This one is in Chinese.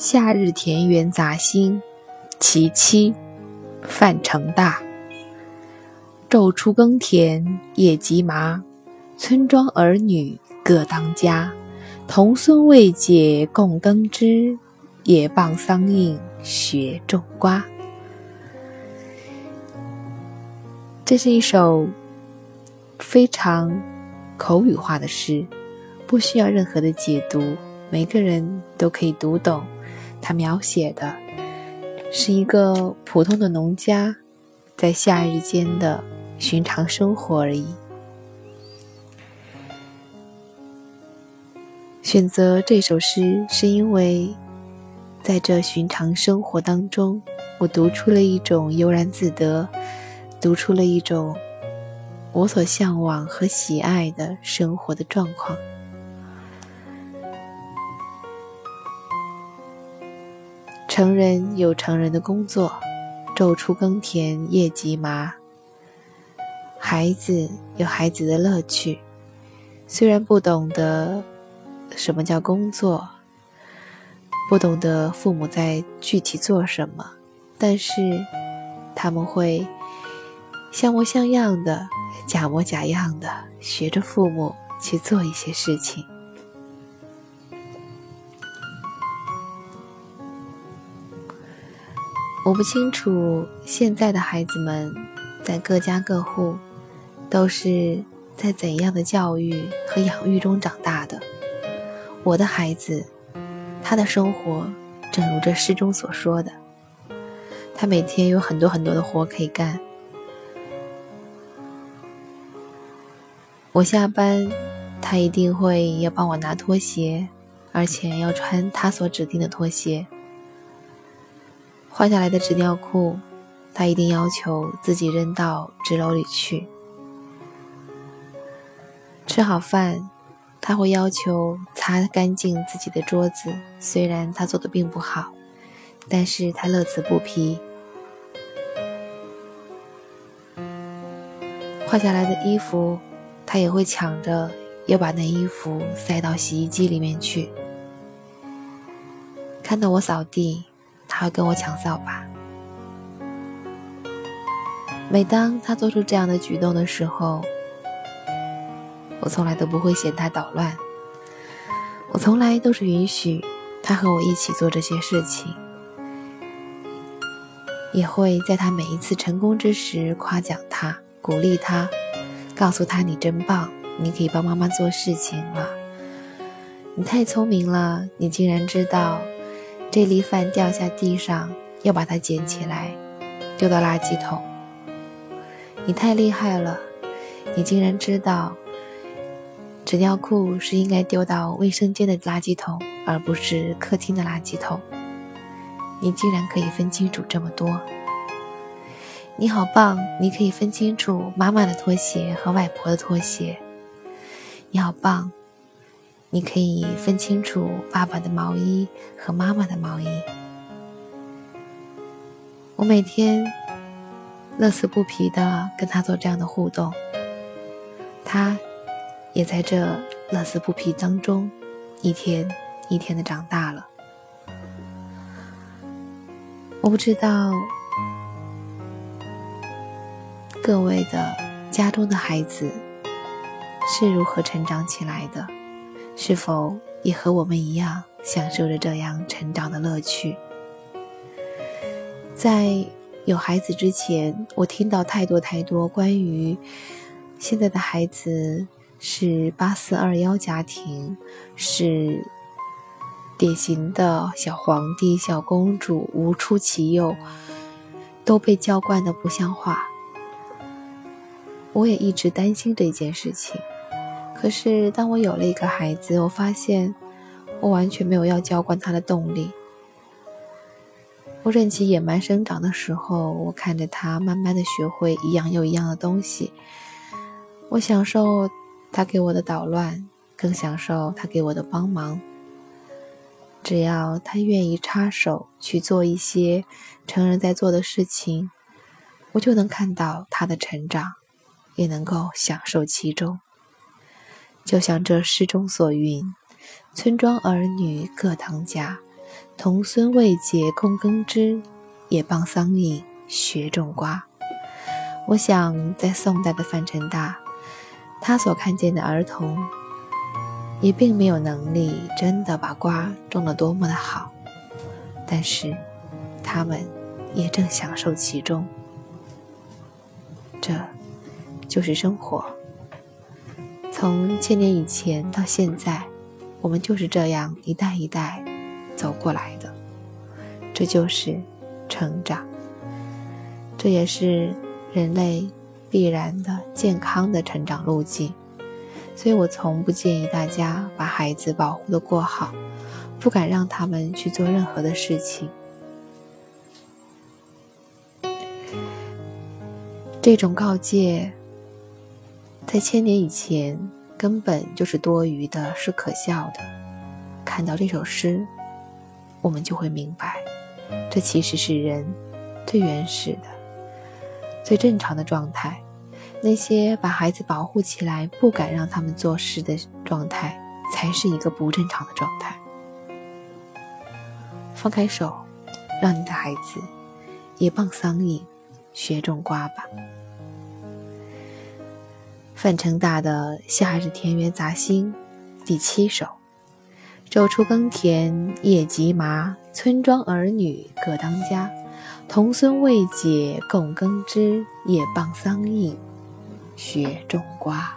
夏日田园杂兴，其七，范成大。昼出耕田夜绩麻，村庄儿女各当家。童孙未解供耕织，也傍桑阴学种瓜。这是一首非常口语化的诗，不需要任何的解读，每个人都可以读懂。它描写的是一个普通的农家在夏日间的寻常生活而已。选择这首诗，是因为在这寻常生活当中，我读出了一种悠然自得，读出了一种我所向往和喜爱的生活的状况。成人有成人的工作，昼出耕田夜绩麻。孩子有孩子的乐趣，虽然不懂得什么叫工作，不懂得父母在具体做什么，但是他们会像模像样的、假模假样的学着父母去做一些事情。我不清楚现在的孩子们在各家各户都是在怎样的教育和养育中长大的。我的孩子，他的生活正如这诗中所说的，他每天有很多很多的活可以干。我下班，他一定会要帮我拿拖鞋，而且要穿他所指定的拖鞋。换下来的纸尿裤，他一定要求自己扔到纸篓里去。吃好饭，他会要求擦干净自己的桌子。虽然他做的并不好，但是他乐此不疲。换下来的衣服，他也会抢着要把那衣服塞到洗衣机里面去。看到我扫地。他跟我抢扫把。每当他做出这样的举动的时候，我从来都不会嫌他捣乱。我从来都是允许他和我一起做这些事情，也会在他每一次成功之时夸奖他、鼓励他，告诉他：“你真棒，你可以帮妈妈做事情了。你太聪明了，你竟然知道。”这粒饭掉下地上，要把它捡起来，丢到垃圾桶。你太厉害了，你竟然知道纸尿裤是应该丢到卫生间的垃圾桶，而不是客厅的垃圾桶。你竟然可以分清楚这么多，你好棒！你可以分清楚妈妈的拖鞋和外婆的拖鞋。你好棒！你可以分清楚爸爸的毛衣和妈妈的毛衣。我每天乐此不疲的跟他做这样的互动，他也在这乐此不疲当中一天一天的长大了。我不知道各位的家中的孩子是如何成长起来的。是否也和我们一样享受着这样成长的乐趣？在有孩子之前，我听到太多太多关于现在的孩子是八四二幺家庭，是典型的小皇帝、小公主，无出其右，都被娇惯的不像话。我也一直担心这件事情。可是，当我有了一个孩子，我发现我完全没有要教惯他的动力。我任其野蛮生长的时候，我看着他慢慢的学会一样又一样的东西。我享受他给我的捣乱，更享受他给我的帮忙。只要他愿意插手去做一些成人在做的事情，我就能看到他的成长，也能够享受其中。就像这诗中所云：“村庄儿女各当家，童孙未解供耕织，也傍桑阴学种瓜。我想，在宋代的范成大，他所看见的儿童，也并没有能力真的把瓜种得多么的好，但是，他们也正享受其中。这，就是生活。从千年以前到现在，我们就是这样一代一代走过来的。这就是成长，这也是人类必然的健康的成长路径。所以我从不建议大家把孩子保护的过好，不敢让他们去做任何的事情。这种告诫。在千年以前，根本就是多余的，是可笑的。看到这首诗，我们就会明白，这其实是人最原始的、最正常的状态。那些把孩子保护起来，不敢让他们做事的状态，才是一个不正常的状态。放开手，让你的孩子也傍桑影，学种瓜吧。范成大的《夏日田园杂兴》第七首：昼出耕田夜绩麻，村庄儿女各当家。童孙未解供耕织，也傍桑阴学种瓜。